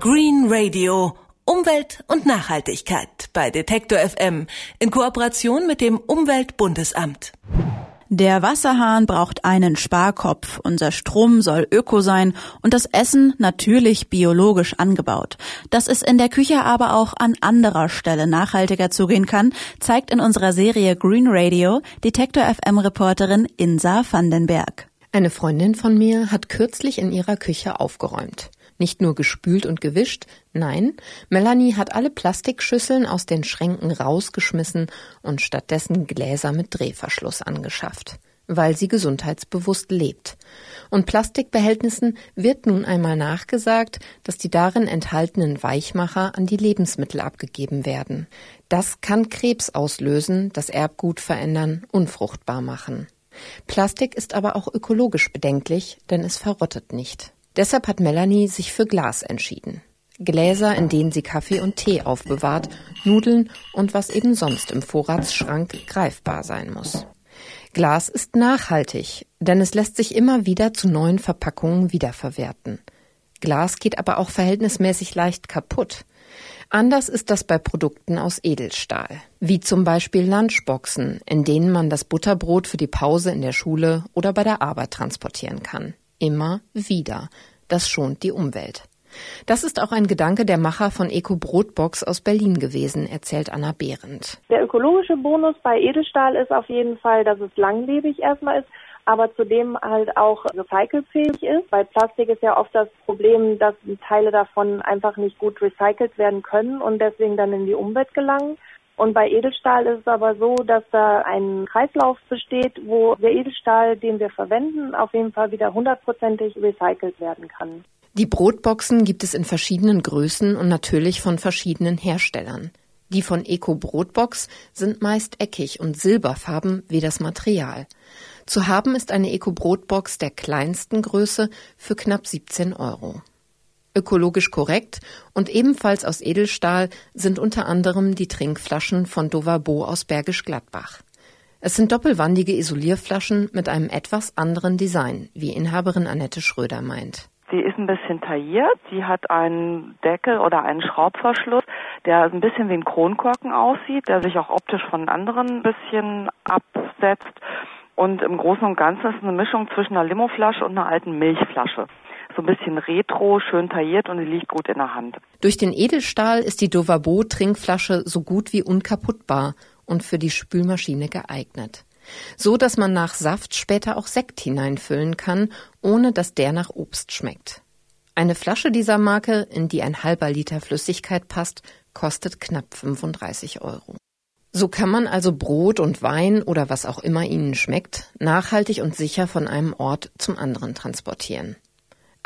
Green Radio Umwelt und Nachhaltigkeit bei Detektor FM in Kooperation mit dem Umweltbundesamt. Der Wasserhahn braucht einen Sparkopf, unser Strom soll öko sein und das Essen natürlich biologisch angebaut. Dass es in der Küche aber auch an anderer Stelle nachhaltiger zugehen kann, zeigt in unserer Serie Green Radio Detektor FM Reporterin Insa Vandenberg. Eine Freundin von mir hat kürzlich in ihrer Küche aufgeräumt. Nicht nur gespült und gewischt, nein, Melanie hat alle Plastikschüsseln aus den Schränken rausgeschmissen und stattdessen Gläser mit Drehverschluss angeschafft, weil sie gesundheitsbewusst lebt. Und Plastikbehältnissen wird nun einmal nachgesagt, dass die darin enthaltenen Weichmacher an die Lebensmittel abgegeben werden. Das kann Krebs auslösen, das Erbgut verändern, unfruchtbar machen. Plastik ist aber auch ökologisch bedenklich, denn es verrottet nicht. Deshalb hat Melanie sich für Glas entschieden. Gläser, in denen sie Kaffee und Tee aufbewahrt, Nudeln und was eben sonst im Vorratsschrank greifbar sein muss. Glas ist nachhaltig, denn es lässt sich immer wieder zu neuen Verpackungen wiederverwerten. Glas geht aber auch verhältnismäßig leicht kaputt. Anders ist das bei Produkten aus Edelstahl, wie zum Beispiel Lunchboxen, in denen man das Butterbrot für die Pause in der Schule oder bei der Arbeit transportieren kann immer wieder. Das schont die Umwelt. Das ist auch ein Gedanke der Macher von Eco Brotbox aus Berlin gewesen, erzählt Anna Behrendt. Der ökologische Bonus bei Edelstahl ist auf jeden Fall, dass es langlebig erstmal ist, aber zudem halt auch recycelfähig ist. Bei Plastik ist ja oft das Problem, dass Teile davon einfach nicht gut recycelt werden können und deswegen dann in die Umwelt gelangen. Und bei Edelstahl ist es aber so, dass da ein Kreislauf besteht, wo der Edelstahl, den wir verwenden, auf jeden Fall wieder hundertprozentig recycelt werden kann. Die Brotboxen gibt es in verschiedenen Größen und natürlich von verschiedenen Herstellern. Die von Eco Brotbox sind meist eckig und silberfarben wie das Material. Zu haben ist eine Eco Brotbox der kleinsten Größe für knapp 17 Euro. Ökologisch korrekt und ebenfalls aus Edelstahl sind unter anderem die Trinkflaschen von Dovabo aus Bergisch Gladbach. Es sind doppelwandige Isolierflaschen mit einem etwas anderen Design, wie Inhaberin Annette Schröder meint. Sie ist ein bisschen tailliert. Sie hat einen Deckel oder einen Schraubverschluss, der ein bisschen wie ein Kronkorken aussieht, der sich auch optisch von anderen ein bisschen absetzt. Und im Großen und Ganzen ist es eine Mischung zwischen einer Limoflasche und einer alten Milchflasche so ein bisschen retro, schön tailliert und sie liegt gut in der Hand. Durch den Edelstahl ist die Dovabo Trinkflasche so gut wie unkaputtbar und für die Spülmaschine geeignet. So dass man nach Saft später auch Sekt hineinfüllen kann, ohne dass der nach Obst schmeckt. Eine Flasche dieser Marke, in die ein halber Liter Flüssigkeit passt, kostet knapp 35 Euro. So kann man also Brot und Wein oder was auch immer Ihnen schmeckt, nachhaltig und sicher von einem Ort zum anderen transportieren.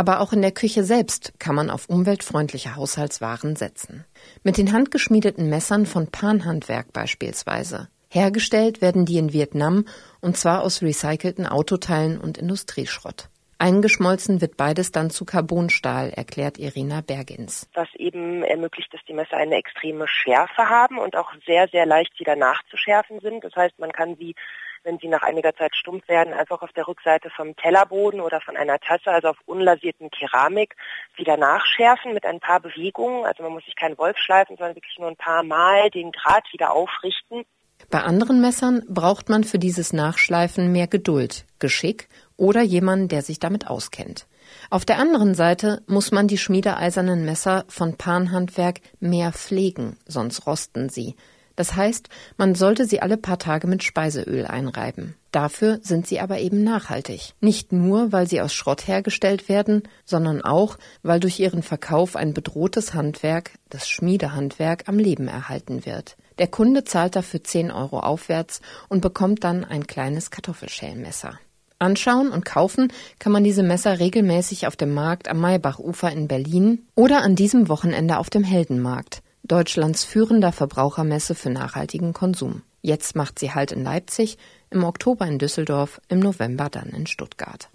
Aber auch in der Küche selbst kann man auf umweltfreundliche Haushaltswaren setzen. Mit den handgeschmiedeten Messern von Panhandwerk beispielsweise. Hergestellt werden die in Vietnam und zwar aus recycelten Autoteilen und Industrieschrott. Eingeschmolzen wird beides dann zu Carbonstahl, erklärt Irina Bergins. Was eben ermöglicht, dass die Messer eine extreme Schärfe haben und auch sehr, sehr leicht wieder nachzuschärfen sind. Das heißt, man kann sie wenn sie nach einiger Zeit stumpf werden, einfach auf der Rückseite vom Tellerboden oder von einer Tasse, also auf unlasierten Keramik, wieder nachschärfen mit ein paar Bewegungen. Also man muss sich keinen Wolf schleifen, sondern wirklich nur ein paar Mal den Grad wieder aufrichten. Bei anderen Messern braucht man für dieses Nachschleifen mehr Geduld, Geschick oder jemanden, der sich damit auskennt. Auf der anderen Seite muss man die schmiedeeisernen Messer von Panhandwerk mehr pflegen, sonst rosten sie. Das heißt, man sollte sie alle paar Tage mit Speiseöl einreiben. Dafür sind sie aber eben nachhaltig. Nicht nur, weil sie aus Schrott hergestellt werden, sondern auch, weil durch ihren Verkauf ein bedrohtes Handwerk, das Schmiedehandwerk, am Leben erhalten wird. Der Kunde zahlt dafür 10 Euro aufwärts und bekommt dann ein kleines Kartoffelschälmesser. Anschauen und kaufen kann man diese Messer regelmäßig auf dem Markt am Maybachufer in Berlin oder an diesem Wochenende auf dem Heldenmarkt. Deutschlands führender Verbrauchermesse für nachhaltigen Konsum. Jetzt macht sie Halt in Leipzig, im Oktober in Düsseldorf, im November dann in Stuttgart.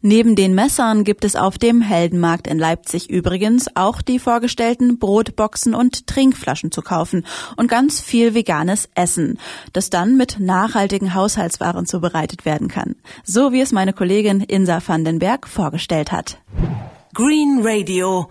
Neben den Messern gibt es auf dem Heldenmarkt in Leipzig übrigens auch die vorgestellten Brotboxen und Trinkflaschen zu kaufen und ganz viel veganes Essen, das dann mit nachhaltigen Haushaltswaren zubereitet werden kann. So wie es meine Kollegin Insa van den Berg vorgestellt hat. Green Radio